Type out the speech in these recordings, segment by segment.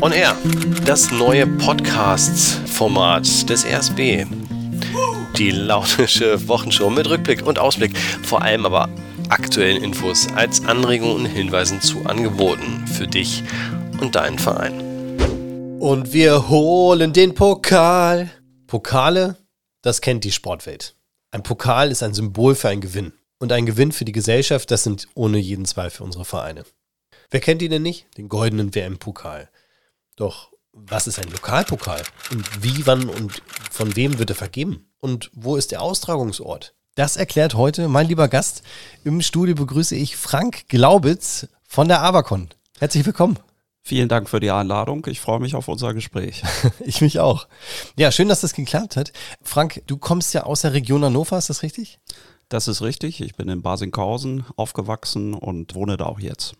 On Air, das neue Podcast-Format des RSB. Die launische Wochenshow mit Rückblick und Ausblick, vor allem aber aktuellen Infos als Anregungen und Hinweisen zu Angeboten für dich und deinen Verein. Und wir holen den Pokal. Pokale, das kennt die Sportwelt. Ein Pokal ist ein Symbol für einen Gewinn. Und ein Gewinn für die Gesellschaft, das sind ohne jeden Zweifel unsere Vereine. Wer kennt ihn denn nicht? Den goldenen WM-Pokal. Doch was ist ein Lokalpokal? Und wie, wann und von wem wird er vergeben? Und wo ist der Austragungsort? Das erklärt heute mein lieber Gast. Im Studio begrüße ich Frank Glaubitz von der Avacon. Herzlich willkommen. Vielen Dank für die Einladung. Ich freue mich auf unser Gespräch. ich mich auch. Ja, schön, dass das geklappt hat. Frank, du kommst ja aus der Region Hannover, ist das richtig? Das ist richtig. Ich bin in Basinghausen aufgewachsen und wohne da auch jetzt.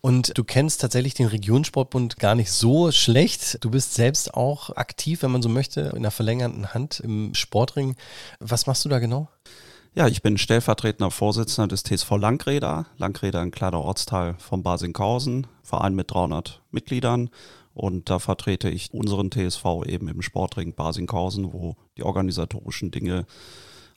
Und du kennst tatsächlich den Regionssportbund gar nicht so schlecht. Du bist selbst auch aktiv, wenn man so möchte, in der verlängerten Hand im Sportring. Was machst du da genau? Ja, ich bin stellvertretender Vorsitzender des TSV Langreda. Langreda ein kleiner Ortsteil von Basinghausen, Verein mit 300 Mitgliedern. Und da vertrete ich unseren TSV eben im Sportring Basinghausen, wo die organisatorischen Dinge,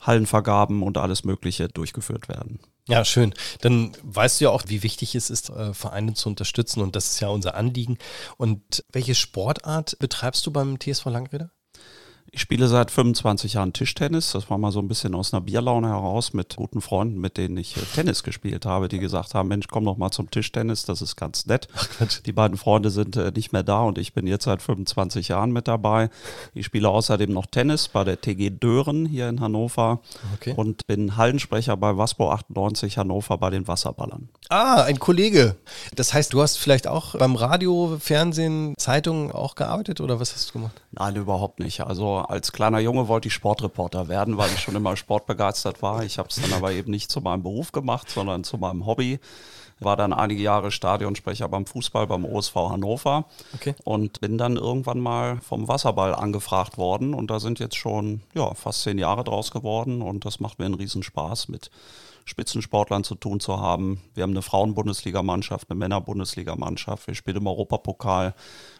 Hallenvergaben und alles Mögliche durchgeführt werden. Ja, schön. Dann weißt du ja auch, wie wichtig es ist, äh, Vereine zu unterstützen und das ist ja unser Anliegen. Und welche Sportart betreibst du beim TSV Langrede? Ich spiele seit 25 Jahren Tischtennis. Das war mal so ein bisschen aus einer Bierlaune heraus mit guten Freunden, mit denen ich äh, Tennis gespielt habe, die gesagt haben, Mensch, komm doch mal zum Tischtennis, das ist ganz nett. Die beiden Freunde sind äh, nicht mehr da und ich bin jetzt seit 25 Jahren mit dabei. Ich spiele außerdem noch Tennis bei der TG Dören hier in Hannover okay. und bin Hallensprecher bei Waspo 98 Hannover bei den Wasserballern. Ah, ein Kollege. Das heißt, du hast vielleicht auch beim Radio, Fernsehen, Zeitungen auch gearbeitet oder was hast du gemacht? Nein, überhaupt nicht. Also als kleiner Junge wollte ich Sportreporter werden, weil ich schon immer sportbegeistert war. Ich habe es dann aber eben nicht zu meinem Beruf gemacht, sondern zu meinem Hobby. War dann einige Jahre Stadionsprecher beim Fußball beim OSV Hannover okay. und bin dann irgendwann mal vom Wasserball angefragt worden und da sind jetzt schon ja, fast zehn Jahre draus geworden und das macht mir einen Riesenspaß mit Spitzensportlern zu tun zu haben. Wir haben eine Frauen-Bundesligamannschaft, eine Männer-Bundesligamannschaft, wir spielen im Europapokal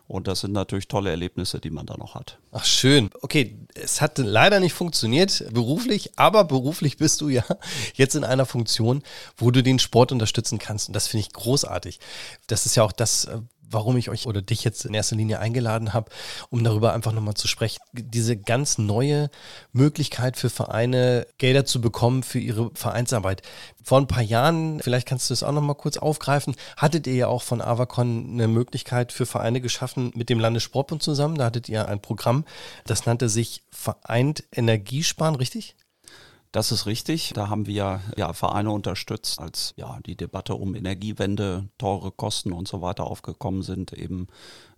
und das sind natürlich tolle Erlebnisse, die man da noch hat. Ach schön. Okay, es hat leider nicht funktioniert beruflich, aber beruflich bist du ja jetzt in einer Funktion, wo du den Sport unterstützen kannst. Und das finde ich großartig. Das ist ja auch das, warum ich euch oder dich jetzt in erster Linie eingeladen habe, um darüber einfach nochmal zu sprechen. Diese ganz neue Möglichkeit für Vereine, Gelder zu bekommen für ihre Vereinsarbeit. Vor ein paar Jahren, vielleicht kannst du das auch nochmal kurz aufgreifen, hattet ihr ja auch von Avacon eine Möglichkeit für Vereine geschaffen mit dem Landessportbund zusammen. Da hattet ihr ein Programm, das nannte sich Vereint Energiesparen, richtig? Das ist richtig. Da haben wir ja Vereine unterstützt, als ja die Debatte um Energiewende, teure Kosten und so weiter aufgekommen sind, eben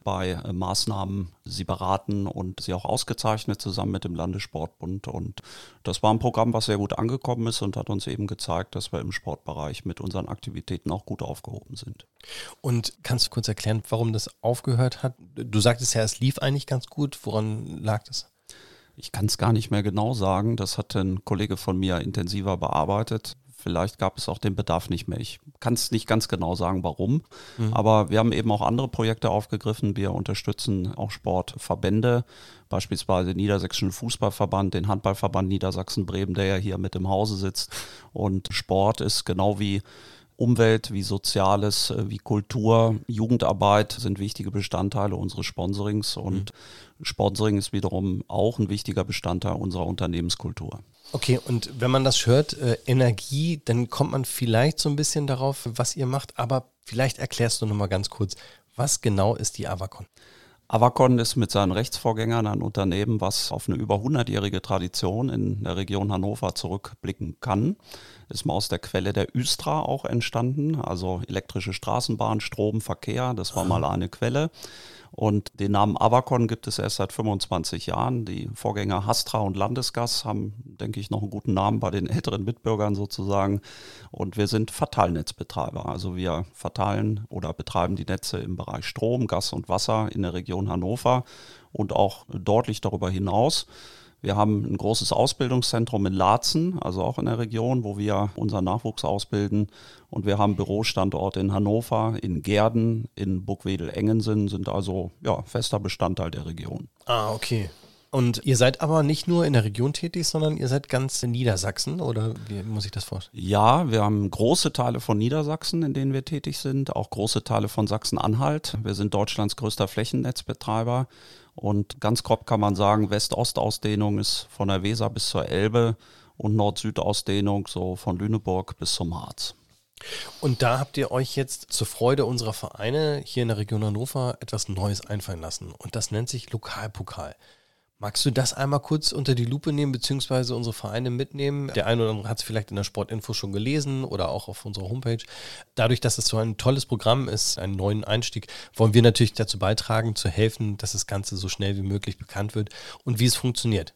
bei äh, Maßnahmen sie beraten und sie auch ausgezeichnet zusammen mit dem Landessportbund. Und das war ein Programm, was sehr gut angekommen ist und hat uns eben gezeigt, dass wir im Sportbereich mit unseren Aktivitäten auch gut aufgehoben sind. Und kannst du kurz erklären, warum das aufgehört hat? Du sagtest ja, es lief eigentlich ganz gut. Woran lag das? Ich kann es gar nicht mehr genau sagen. Das hat ein Kollege von mir intensiver bearbeitet. Vielleicht gab es auch den Bedarf nicht mehr. Ich kann es nicht ganz genau sagen, warum. Mhm. Aber wir haben eben auch andere Projekte aufgegriffen. Wir unterstützen auch Sportverbände, beispielsweise den Niedersächsischen Fußballverband, den Handballverband Niedersachsen-Bremen, der ja hier mit im Hause sitzt. Und Sport ist genau wie Umwelt, wie Soziales, äh, wie Kultur, Jugendarbeit sind wichtige Bestandteile unseres Sponsorings und mhm. Sponsoring ist wiederum auch ein wichtiger Bestandteil unserer Unternehmenskultur. Okay, und wenn man das hört, äh, Energie, dann kommt man vielleicht so ein bisschen darauf, was ihr macht, aber vielleicht erklärst du nochmal ganz kurz, was genau ist die Avacon? Avacon ist mit seinen Rechtsvorgängern ein Unternehmen, was auf eine über 100-jährige Tradition in der Region Hannover zurückblicken kann. Ist mal aus der Quelle der Üstra auch entstanden, also elektrische Straßenbahn, Strom, Verkehr, das war mal eine Quelle. Und den Namen Avacon gibt es erst seit 25 Jahren. Die Vorgänger Hastra und Landesgas haben, denke ich, noch einen guten Namen bei den älteren Mitbürgern sozusagen. Und wir sind Verteilnetzbetreiber. Also wir verteilen oder betreiben die Netze im Bereich Strom, Gas und Wasser in der Region Hannover und auch deutlich darüber hinaus. Wir haben ein großes Ausbildungszentrum in Laatzen, also auch in der Region, wo wir unseren Nachwuchs ausbilden. Und wir haben Bürostandorte in Hannover, in Gerden, in Burgwedel-Engensen, sind also ja, fester Bestandteil der Region. Ah, okay. Und ihr seid aber nicht nur in der Region tätig, sondern ihr seid ganz in Niedersachsen oder wie muss ich das vorstellen? Ja, wir haben große Teile von Niedersachsen, in denen wir tätig sind, auch große Teile von Sachsen-Anhalt. Wir sind Deutschlands größter Flächennetzbetreiber und ganz grob kann man sagen, West-Ost-Ausdehnung ist von der Weser bis zur Elbe und Nord-Süd-Ausdehnung so von Lüneburg bis zum Harz. Und da habt ihr euch jetzt zur Freude unserer Vereine hier in der Region Hannover etwas Neues einfallen lassen. Und das nennt sich Lokalpokal. Magst du das einmal kurz unter die Lupe nehmen, beziehungsweise unsere Vereine mitnehmen? Der eine oder andere hat es vielleicht in der Sportinfo schon gelesen oder auch auf unserer Homepage. Dadurch, dass es so ein tolles Programm ist, einen neuen Einstieg, wollen wir natürlich dazu beitragen, zu helfen, dass das Ganze so schnell wie möglich bekannt wird und wie es funktioniert.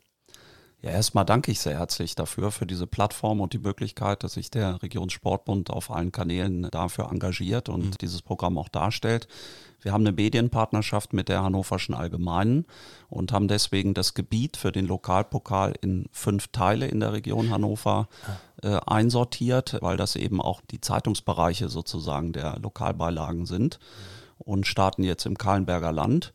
Ja, erstmal danke ich sehr herzlich dafür, für diese Plattform und die Möglichkeit, dass sich der Regionssportbund auf allen Kanälen dafür engagiert und mhm. dieses Programm auch darstellt. Wir haben eine Medienpartnerschaft mit der Hannoverschen Allgemeinen und haben deswegen das Gebiet für den Lokalpokal in fünf Teile in der Region Hannover ah. äh, einsortiert, weil das eben auch die Zeitungsbereiche sozusagen der Lokalbeilagen sind und starten jetzt im Kahlenberger Land.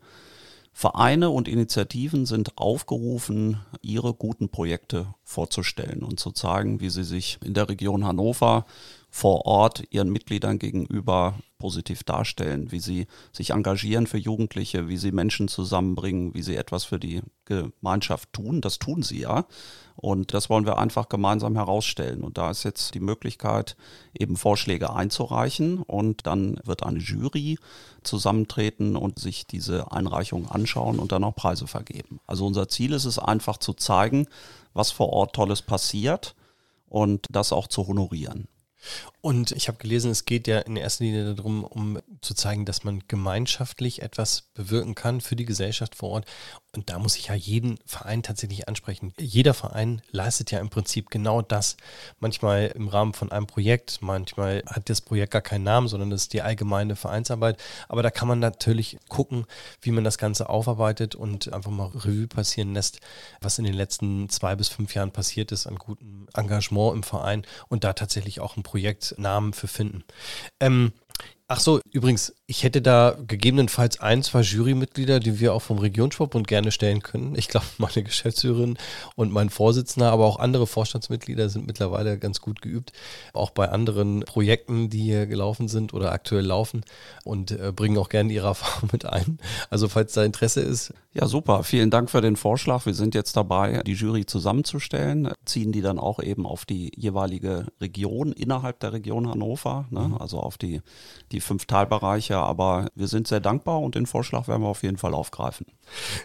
Vereine und Initiativen sind aufgerufen, ihre guten Projekte vorzustellen und zu zeigen, wie sie sich in der Region Hannover vor Ort ihren Mitgliedern gegenüber positiv darstellen, wie sie sich engagieren für Jugendliche, wie sie Menschen zusammenbringen, wie sie etwas für die Gemeinschaft tun. Das tun sie ja. Und das wollen wir einfach gemeinsam herausstellen. Und da ist jetzt die Möglichkeit, eben Vorschläge einzureichen. Und dann wird eine Jury zusammentreten und sich diese Einreichungen anschauen und dann auch Preise vergeben. Also unser Ziel ist es einfach zu zeigen, was vor Ort Tolles passiert und das auch zu honorieren. Und ich habe gelesen, es geht ja in erster Linie darum, um zu zeigen, dass man gemeinschaftlich etwas bewirken kann für die Gesellschaft vor Ort. Und da muss ich ja jeden Verein tatsächlich ansprechen. Jeder Verein leistet ja im Prinzip genau das. Manchmal im Rahmen von einem Projekt, manchmal hat das Projekt gar keinen Namen, sondern das ist die allgemeine Vereinsarbeit. Aber da kann man natürlich gucken, wie man das Ganze aufarbeitet und einfach mal Revue passieren lässt, was in den letzten zwei bis fünf Jahren passiert ist an gutem Engagement im Verein und da tatsächlich auch ein Projektnamen für finden. Ähm, Ach so, übrigens, ich hätte da gegebenenfalls ein, zwei Jurymitglieder, die wir auch vom Regionssportbund gerne stellen können. Ich glaube, meine Geschäftsführerin und mein Vorsitzender, aber auch andere Vorstandsmitglieder sind mittlerweile ganz gut geübt, auch bei anderen Projekten, die hier gelaufen sind oder aktuell laufen und äh, bringen auch gerne ihre Erfahrung mit ein. Also falls da Interesse ist. Ja, super. Vielen Dank für den Vorschlag. Wir sind jetzt dabei, die Jury zusammenzustellen, ziehen die dann auch eben auf die jeweilige Region innerhalb der Region Hannover, ne? Mhm. also auf die die fünf Talbereiche. Aber wir sind sehr dankbar und den Vorschlag werden wir auf jeden Fall aufgreifen.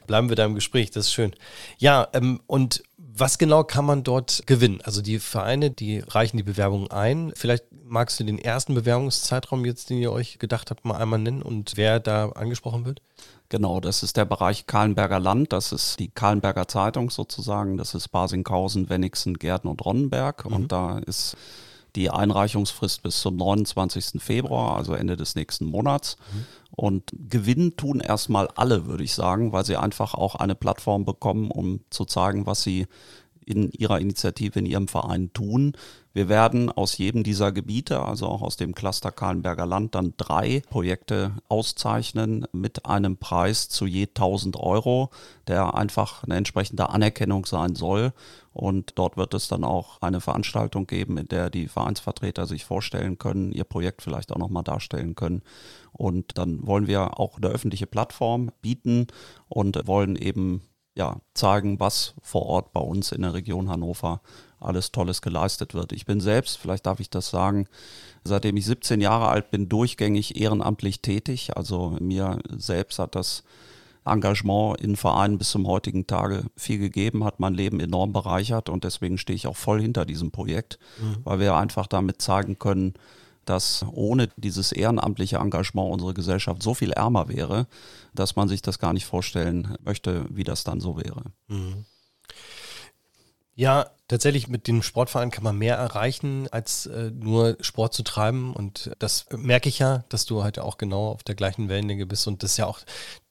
Bleiben wir da im Gespräch, das ist schön. Ja, ähm, und was genau kann man dort gewinnen? Also die Vereine, die reichen die Bewerbung ein. Vielleicht magst du den ersten Bewerbungszeitraum jetzt, den ihr euch gedacht habt, mal einmal nennen und wer da angesprochen wird? Genau, das ist der Bereich Kahlenberger Land, das ist die Kahlenberger Zeitung sozusagen, das ist Basinghausen, Wenigsen, Gärten und Ronnenberg mhm. und da ist die Einreichungsfrist bis zum 29. Februar, also Ende des nächsten Monats. Mhm. Und gewinnen tun erstmal alle, würde ich sagen, weil sie einfach auch eine Plattform bekommen, um zu zeigen, was sie in ihrer Initiative, in ihrem Verein tun. Wir werden aus jedem dieser Gebiete, also auch aus dem Cluster Kahlenberger Land, dann drei Projekte auszeichnen mit einem Preis zu je 1000 Euro, der einfach eine entsprechende Anerkennung sein soll. Und dort wird es dann auch eine Veranstaltung geben, in der die Vereinsvertreter sich vorstellen können, ihr Projekt vielleicht auch nochmal darstellen können. Und dann wollen wir auch eine öffentliche Plattform bieten und wollen eben ja, zeigen, was vor Ort bei uns in der Region Hannover alles Tolles geleistet wird. Ich bin selbst, vielleicht darf ich das sagen, seitdem ich 17 Jahre alt bin, durchgängig ehrenamtlich tätig. Also mir selbst hat das Engagement in Vereinen bis zum heutigen Tage viel gegeben, hat mein Leben enorm bereichert und deswegen stehe ich auch voll hinter diesem Projekt, mhm. weil wir einfach damit zeigen können, dass ohne dieses ehrenamtliche Engagement unsere Gesellschaft so viel ärmer wäre, dass man sich das gar nicht vorstellen möchte, wie das dann so wäre. Mhm. Ja, Tatsächlich mit dem Sportverein kann man mehr erreichen, als äh, nur Sport zu treiben. Und das merke ich ja, dass du halt auch genau auf der gleichen Wellenlänge bist. Und das ist ja auch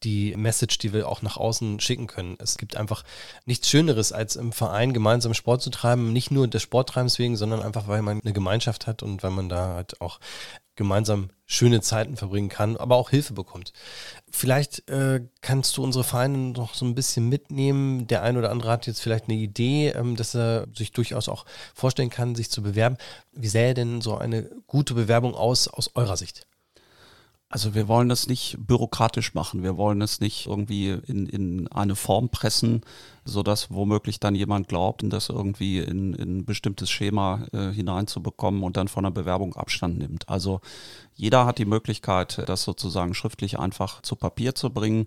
die Message, die wir auch nach außen schicken können. Es gibt einfach nichts Schöneres, als im Verein gemeinsam Sport zu treiben. Nicht nur des Sporttreibens wegen, sondern einfach, weil man eine Gemeinschaft hat und weil man da halt auch gemeinsam schöne Zeiten verbringen kann, aber auch Hilfe bekommt. Vielleicht äh, kannst du unsere Vereine noch so ein bisschen mitnehmen. Der ein oder andere hat jetzt vielleicht eine Idee, ähm, dass er sich durchaus auch vorstellen kann, sich zu bewerben. Wie sähe denn so eine gute Bewerbung aus, aus eurer Sicht? Also wir wollen das nicht bürokratisch machen. Wir wollen es nicht irgendwie in, in eine Form pressen, sodass womöglich dann jemand glaubt, das irgendwie in, in ein bestimmtes Schema äh, hineinzubekommen und dann von der Bewerbung Abstand nimmt. Also jeder hat die Möglichkeit, das sozusagen schriftlich einfach zu Papier zu bringen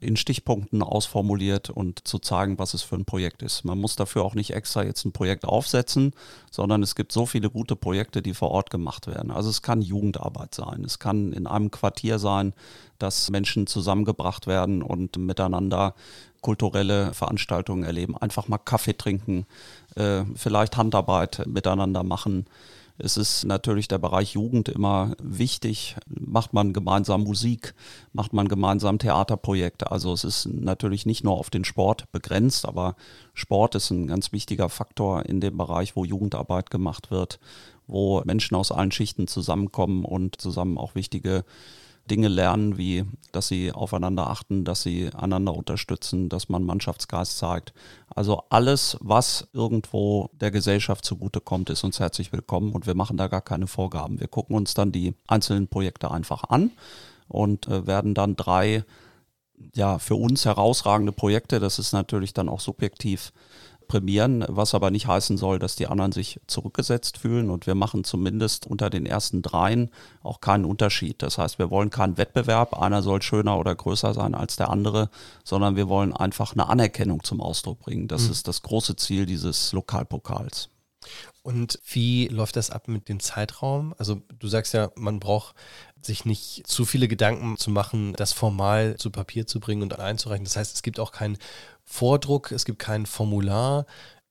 in Stichpunkten ausformuliert und zu zeigen, was es für ein Projekt ist. Man muss dafür auch nicht extra jetzt ein Projekt aufsetzen, sondern es gibt so viele gute Projekte, die vor Ort gemacht werden. Also es kann Jugendarbeit sein, es kann in einem Quartier sein, dass Menschen zusammengebracht werden und miteinander kulturelle Veranstaltungen erleben. Einfach mal Kaffee trinken, äh, vielleicht Handarbeit miteinander machen es ist natürlich der Bereich Jugend immer wichtig. Macht man gemeinsam Musik, macht man gemeinsam Theaterprojekte. Also es ist natürlich nicht nur auf den Sport begrenzt, aber Sport ist ein ganz wichtiger Faktor in dem Bereich, wo Jugendarbeit gemacht wird, wo Menschen aus allen Schichten zusammenkommen und zusammen auch wichtige Dinge lernen, wie dass sie aufeinander achten, dass sie einander unterstützen, dass man Mannschaftsgeist zeigt. Also alles, was irgendwo der Gesellschaft zugutekommt, ist uns herzlich willkommen und wir machen da gar keine Vorgaben. Wir gucken uns dann die einzelnen Projekte einfach an und äh, werden dann drei ja, für uns herausragende Projekte, das ist natürlich dann auch subjektiv prämieren, was aber nicht heißen soll, dass die anderen sich zurückgesetzt fühlen. Und wir machen zumindest unter den ersten dreien auch keinen Unterschied. Das heißt, wir wollen keinen Wettbewerb, einer soll schöner oder größer sein als der andere, sondern wir wollen einfach eine Anerkennung zum Ausdruck bringen. Das mhm. ist das große Ziel dieses Lokalpokals. Und wie läuft das ab mit dem Zeitraum? Also du sagst ja, man braucht sich nicht zu viele Gedanken zu machen, das formal zu Papier zu bringen und einzureichen. Das heißt, es gibt auch keinen Vordruck, es gibt kein Formular.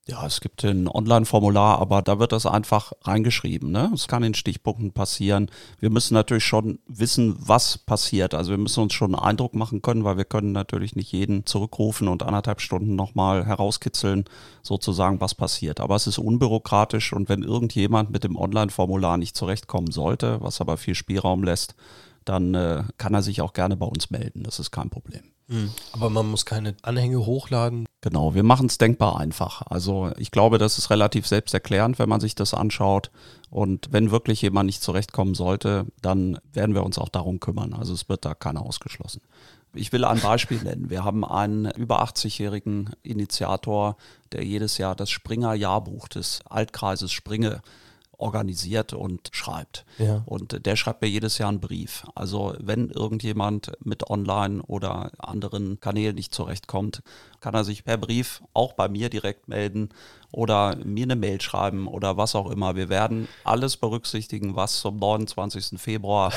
Ja, es gibt ein Online-Formular, aber da wird das einfach reingeschrieben. Ne? Es kann in Stichpunkten passieren. Wir müssen natürlich schon wissen, was passiert. Also wir müssen uns schon einen Eindruck machen können, weil wir können natürlich nicht jeden zurückrufen und anderthalb Stunden nochmal herauskitzeln, sozusagen, was passiert. Aber es ist unbürokratisch und wenn irgendjemand mit dem Online-Formular nicht zurechtkommen sollte, was aber viel Spielraum lässt, dann äh, kann er sich auch gerne bei uns melden. Das ist kein Problem. Mhm. Aber man muss keine Anhänge hochladen. Genau, wir machen es denkbar einfach. Also ich glaube, das ist relativ selbsterklärend, wenn man sich das anschaut. Und wenn wirklich jemand nicht zurechtkommen sollte, dann werden wir uns auch darum kümmern. Also es wird da keiner ausgeschlossen. Ich will ein Beispiel nennen. Wir haben einen über 80-jährigen Initiator, der jedes Jahr das Springer Jahrbuch des Altkreises Springe organisiert und schreibt. Ja. Und der schreibt mir jedes Jahr einen Brief. Also wenn irgendjemand mit Online oder anderen Kanälen nicht zurechtkommt, kann er sich per Brief auch bei mir direkt melden oder mir eine Mail schreiben oder was auch immer. Wir werden alles berücksichtigen, was zum 29. Februar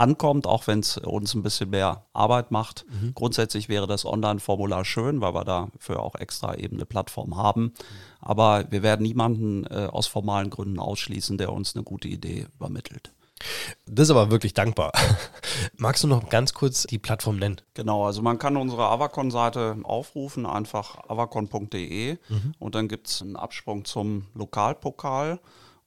ankommt, auch wenn es uns ein bisschen mehr Arbeit macht. Mhm. Grundsätzlich wäre das Online-Formular schön, weil wir dafür auch extra eben eine Plattform haben. Aber wir werden niemanden äh, aus formalen Gründen ausschließen, der uns eine gute Idee übermittelt. Das ist aber wirklich dankbar. Magst du noch ganz kurz die Plattform nennen? Genau, also man kann unsere Avacon-Seite aufrufen, einfach avacon.de mhm. und dann gibt es einen Absprung zum Lokalpokal.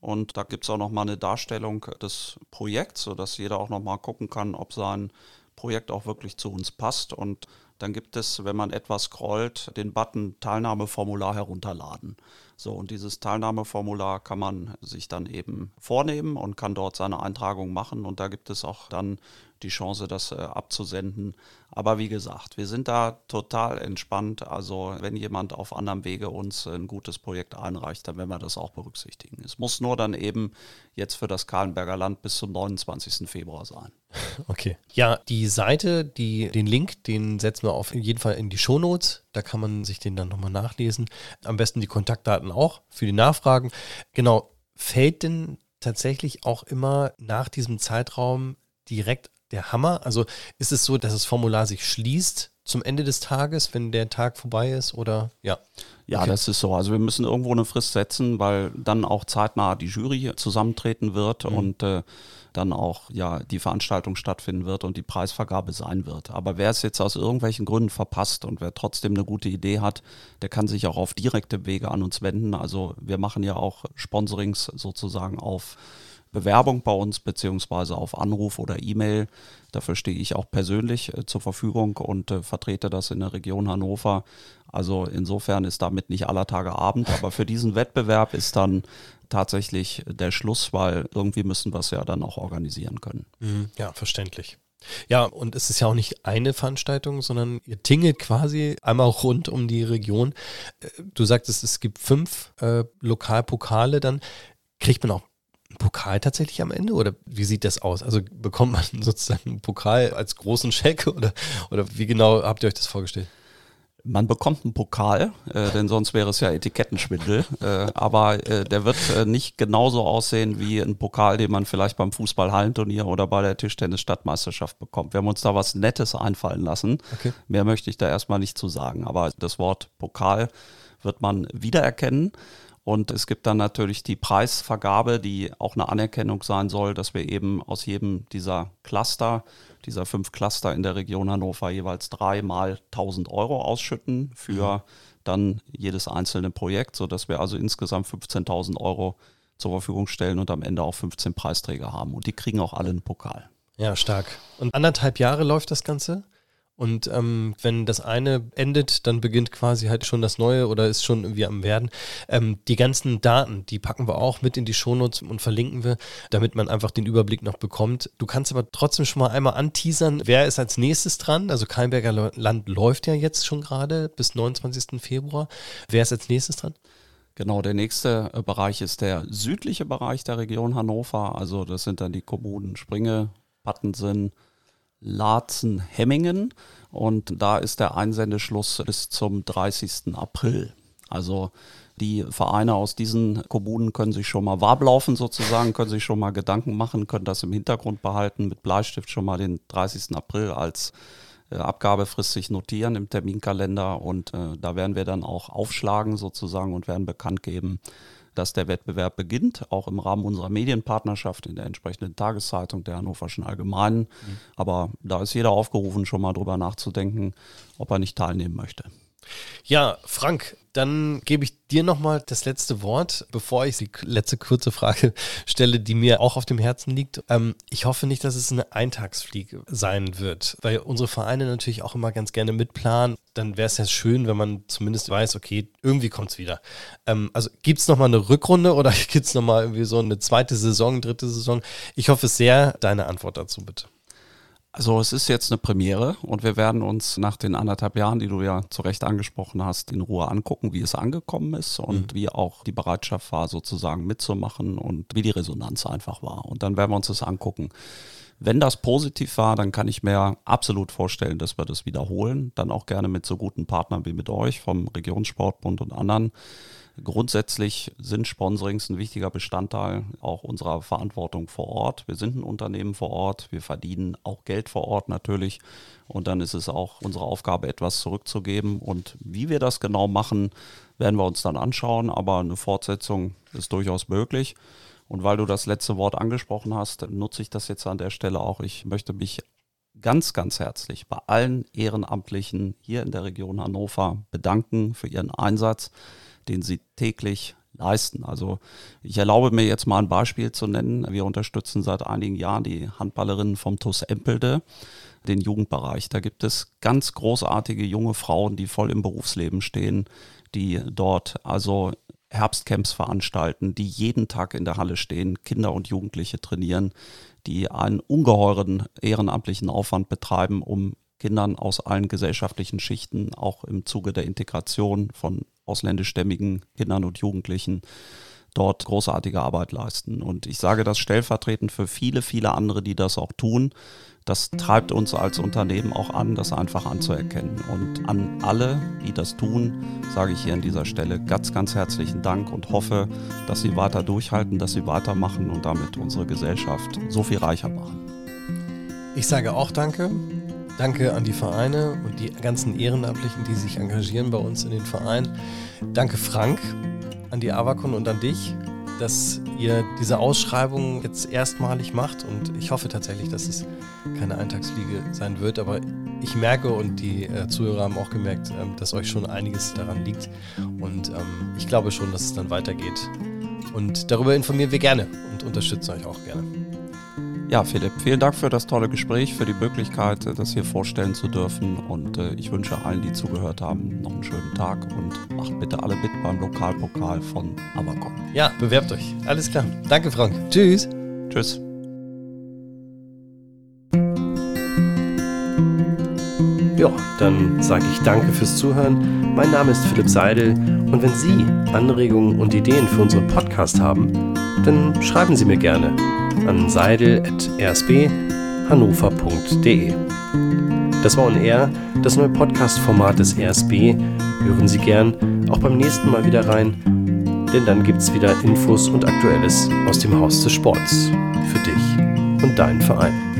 Und da gibt es auch nochmal eine Darstellung des Projekts, sodass jeder auch nochmal gucken kann, ob sein Projekt auch wirklich zu uns passt. Und dann gibt es, wenn man etwas scrollt, den Button Teilnahmeformular herunterladen. So, und dieses Teilnahmeformular kann man sich dann eben vornehmen und kann dort seine Eintragung machen. Und da gibt es auch dann die Chance, das äh, abzusenden. Aber wie gesagt, wir sind da total entspannt. Also wenn jemand auf anderem Wege uns ein gutes Projekt einreicht, dann werden wir das auch berücksichtigen. Es muss nur dann eben jetzt für das Kahlenberger Land bis zum 29. Februar sein. Okay. Ja, die Seite, die, den Link, den setzen wir auf jeden Fall in die Shownotes. Da kann man sich den dann nochmal nachlesen. Am besten die Kontaktdaten auch für die Nachfragen. Genau. Fällt denn tatsächlich auch immer nach diesem Zeitraum direkt der Hammer? Also ist es so, dass das Formular sich schließt zum Ende des Tages, wenn der Tag vorbei ist oder ja? Ja, okay. das ist so. Also wir müssen irgendwo eine Frist setzen, weil dann auch zeitnah die Jury zusammentreten wird mhm. und äh, dann auch ja die Veranstaltung stattfinden wird und die Preisvergabe sein wird. Aber wer es jetzt aus irgendwelchen Gründen verpasst und wer trotzdem eine gute Idee hat, der kann sich auch auf direkte Wege an uns wenden. Also wir machen ja auch Sponsorings sozusagen auf Bewerbung bei uns beziehungsweise auf Anruf oder E-Mail. Dafür stehe ich auch persönlich äh, zur Verfügung und äh, vertrete das in der Region Hannover. Also insofern ist damit nicht aller Tage Abend, aber für diesen Wettbewerb ist dann tatsächlich der Schluss, weil irgendwie müssen wir es ja dann auch organisieren können. Mhm. Ja, verständlich. Ja, und es ist ja auch nicht eine Veranstaltung, sondern ihr tingelt quasi einmal rund um die Region. Äh, du sagtest, es gibt fünf äh, Lokalpokale dann. Kriegt man auch einen Pokal tatsächlich am Ende oder wie sieht das aus? Also bekommt man sozusagen einen Pokal als großen Scheck oder, oder wie genau habt ihr euch das vorgestellt? Man bekommt einen Pokal, äh, denn sonst wäre es ja Etikettenschwindel. Äh, aber äh, der wird äh, nicht genauso aussehen wie ein Pokal, den man vielleicht beim Fußball-Hallenturnier oder bei der Tischtennis-Stadtmeisterschaft bekommt. Wir haben uns da was Nettes einfallen lassen. Okay. Mehr möchte ich da erstmal nicht zu sagen. Aber das Wort Pokal wird man wiedererkennen. Und es gibt dann natürlich die Preisvergabe, die auch eine Anerkennung sein soll, dass wir eben aus jedem dieser Cluster dieser fünf Cluster in der Region Hannover jeweils dreimal 1000 Euro ausschütten für mhm. dann jedes einzelne Projekt, sodass wir also insgesamt 15.000 Euro zur Verfügung stellen und am Ende auch 15 Preisträger haben. Und die kriegen auch alle einen Pokal. Ja, stark. Und anderthalb Jahre läuft das Ganze? Und ähm, wenn das eine endet, dann beginnt quasi halt schon das Neue oder ist schon irgendwie am Werden. Ähm, die ganzen Daten, die packen wir auch mit in die Shownotes und verlinken wir, damit man einfach den Überblick noch bekommt. Du kannst aber trotzdem schon mal einmal anteasern, wer ist als nächstes dran? Also Keinberger Land läuft ja jetzt schon gerade bis 29. Februar. Wer ist als nächstes dran? Genau, der nächste äh, Bereich ist der südliche Bereich der Region Hannover. Also das sind dann die Kommunen Springe, Pattensen, Laatzen-Hemmingen und da ist der Einsendeschluss bis zum 30. April. Also die Vereine aus diesen Kommunen können sich schon mal warm laufen sozusagen, können sich schon mal Gedanken machen, können das im Hintergrund behalten, mit Bleistift schon mal den 30. April als äh, Abgabefrist sich notieren im Terminkalender und äh, da werden wir dann auch aufschlagen sozusagen und werden bekannt geben, dass der Wettbewerb beginnt, auch im Rahmen unserer Medienpartnerschaft in der entsprechenden Tageszeitung der Hannoverschen Allgemeinen. Mhm. Aber da ist jeder aufgerufen, schon mal drüber nachzudenken, ob er nicht teilnehmen möchte. Ja, Frank, dann gebe ich dir nochmal das letzte Wort, bevor ich die letzte kurze Frage stelle, die mir auch auf dem Herzen liegt. Ähm, ich hoffe nicht, dass es eine Eintagsfliege sein wird, weil unsere Vereine natürlich auch immer ganz gerne mitplanen. Dann wäre es ja schön, wenn man zumindest weiß, okay, irgendwie kommt es wieder. Ähm, also gibt es nochmal eine Rückrunde oder gibt es nochmal irgendwie so eine zweite Saison, dritte Saison? Ich hoffe sehr. Deine Antwort dazu bitte. Also es ist jetzt eine Premiere und wir werden uns nach den anderthalb Jahren, die du ja zu Recht angesprochen hast, in Ruhe angucken, wie es angekommen ist und mhm. wie auch die Bereitschaft war, sozusagen mitzumachen und wie die Resonanz einfach war. Und dann werden wir uns das angucken. Wenn das positiv war, dann kann ich mir absolut vorstellen, dass wir das wiederholen. Dann auch gerne mit so guten Partnern wie mit euch vom Regionssportbund und anderen. Grundsätzlich sind Sponsorings ein wichtiger Bestandteil auch unserer Verantwortung vor Ort. Wir sind ein Unternehmen vor Ort, wir verdienen auch Geld vor Ort natürlich und dann ist es auch unsere Aufgabe, etwas zurückzugeben. Und wie wir das genau machen, werden wir uns dann anschauen, aber eine Fortsetzung ist durchaus möglich. Und weil du das letzte Wort angesprochen hast, nutze ich das jetzt an der Stelle auch. Ich möchte mich ganz, ganz herzlich bei allen Ehrenamtlichen hier in der Region Hannover bedanken für ihren Einsatz den sie täglich leisten. Also ich erlaube mir jetzt mal ein Beispiel zu nennen. Wir unterstützen seit einigen Jahren die Handballerinnen vom TUS Empelde, den Jugendbereich. Da gibt es ganz großartige junge Frauen, die voll im Berufsleben stehen, die dort also Herbstcamps veranstalten, die jeden Tag in der Halle stehen, Kinder und Jugendliche trainieren, die einen ungeheuren ehrenamtlichen Aufwand betreiben, um Kindern aus allen gesellschaftlichen Schichten auch im Zuge der Integration von ausländischstämmigen Kindern und Jugendlichen dort großartige Arbeit leisten. Und ich sage das stellvertretend für viele, viele andere, die das auch tun. Das treibt uns als Unternehmen auch an, das einfach anzuerkennen. Und an alle, die das tun, sage ich hier an dieser Stelle ganz, ganz herzlichen Dank und hoffe, dass Sie weiter durchhalten, dass Sie weitermachen und damit unsere Gesellschaft so viel reicher machen. Ich sage auch Danke Danke an die Vereine und die ganzen Ehrenamtlichen, die sich engagieren bei uns in den Vereinen. Danke Frank an die Avacon und an dich, dass ihr diese Ausschreibung jetzt erstmalig macht und ich hoffe tatsächlich, dass es keine Eintagsfliege sein wird, aber ich merke und die äh, Zuhörer haben auch gemerkt, ähm, dass euch schon einiges daran liegt und ähm, ich glaube schon, dass es dann weitergeht. Und darüber informieren wir gerne und unterstützen euch auch gerne. Ja, Philipp, vielen Dank für das tolle Gespräch, für die Möglichkeit, das hier vorstellen zu dürfen. Und äh, ich wünsche allen, die zugehört haben, noch einen schönen Tag und macht bitte alle mit beim Lokalpokal von Avacon. Ja, bewerbt euch. Alles klar. Danke, Frank. Tschüss. Tschüss. Ja, dann sage ich danke fürs Zuhören. Mein Name ist Philipp Seidel und wenn Sie Anregungen und Ideen für unseren Podcast haben, dann schreiben Sie mir gerne an seidel.rsbhannover.de. Das war On Air, das neue Podcast-Format des RSB. Hören Sie gern auch beim nächsten Mal wieder rein, denn dann gibt es wieder Infos und Aktuelles aus dem Haus des Sports für dich und deinen Verein.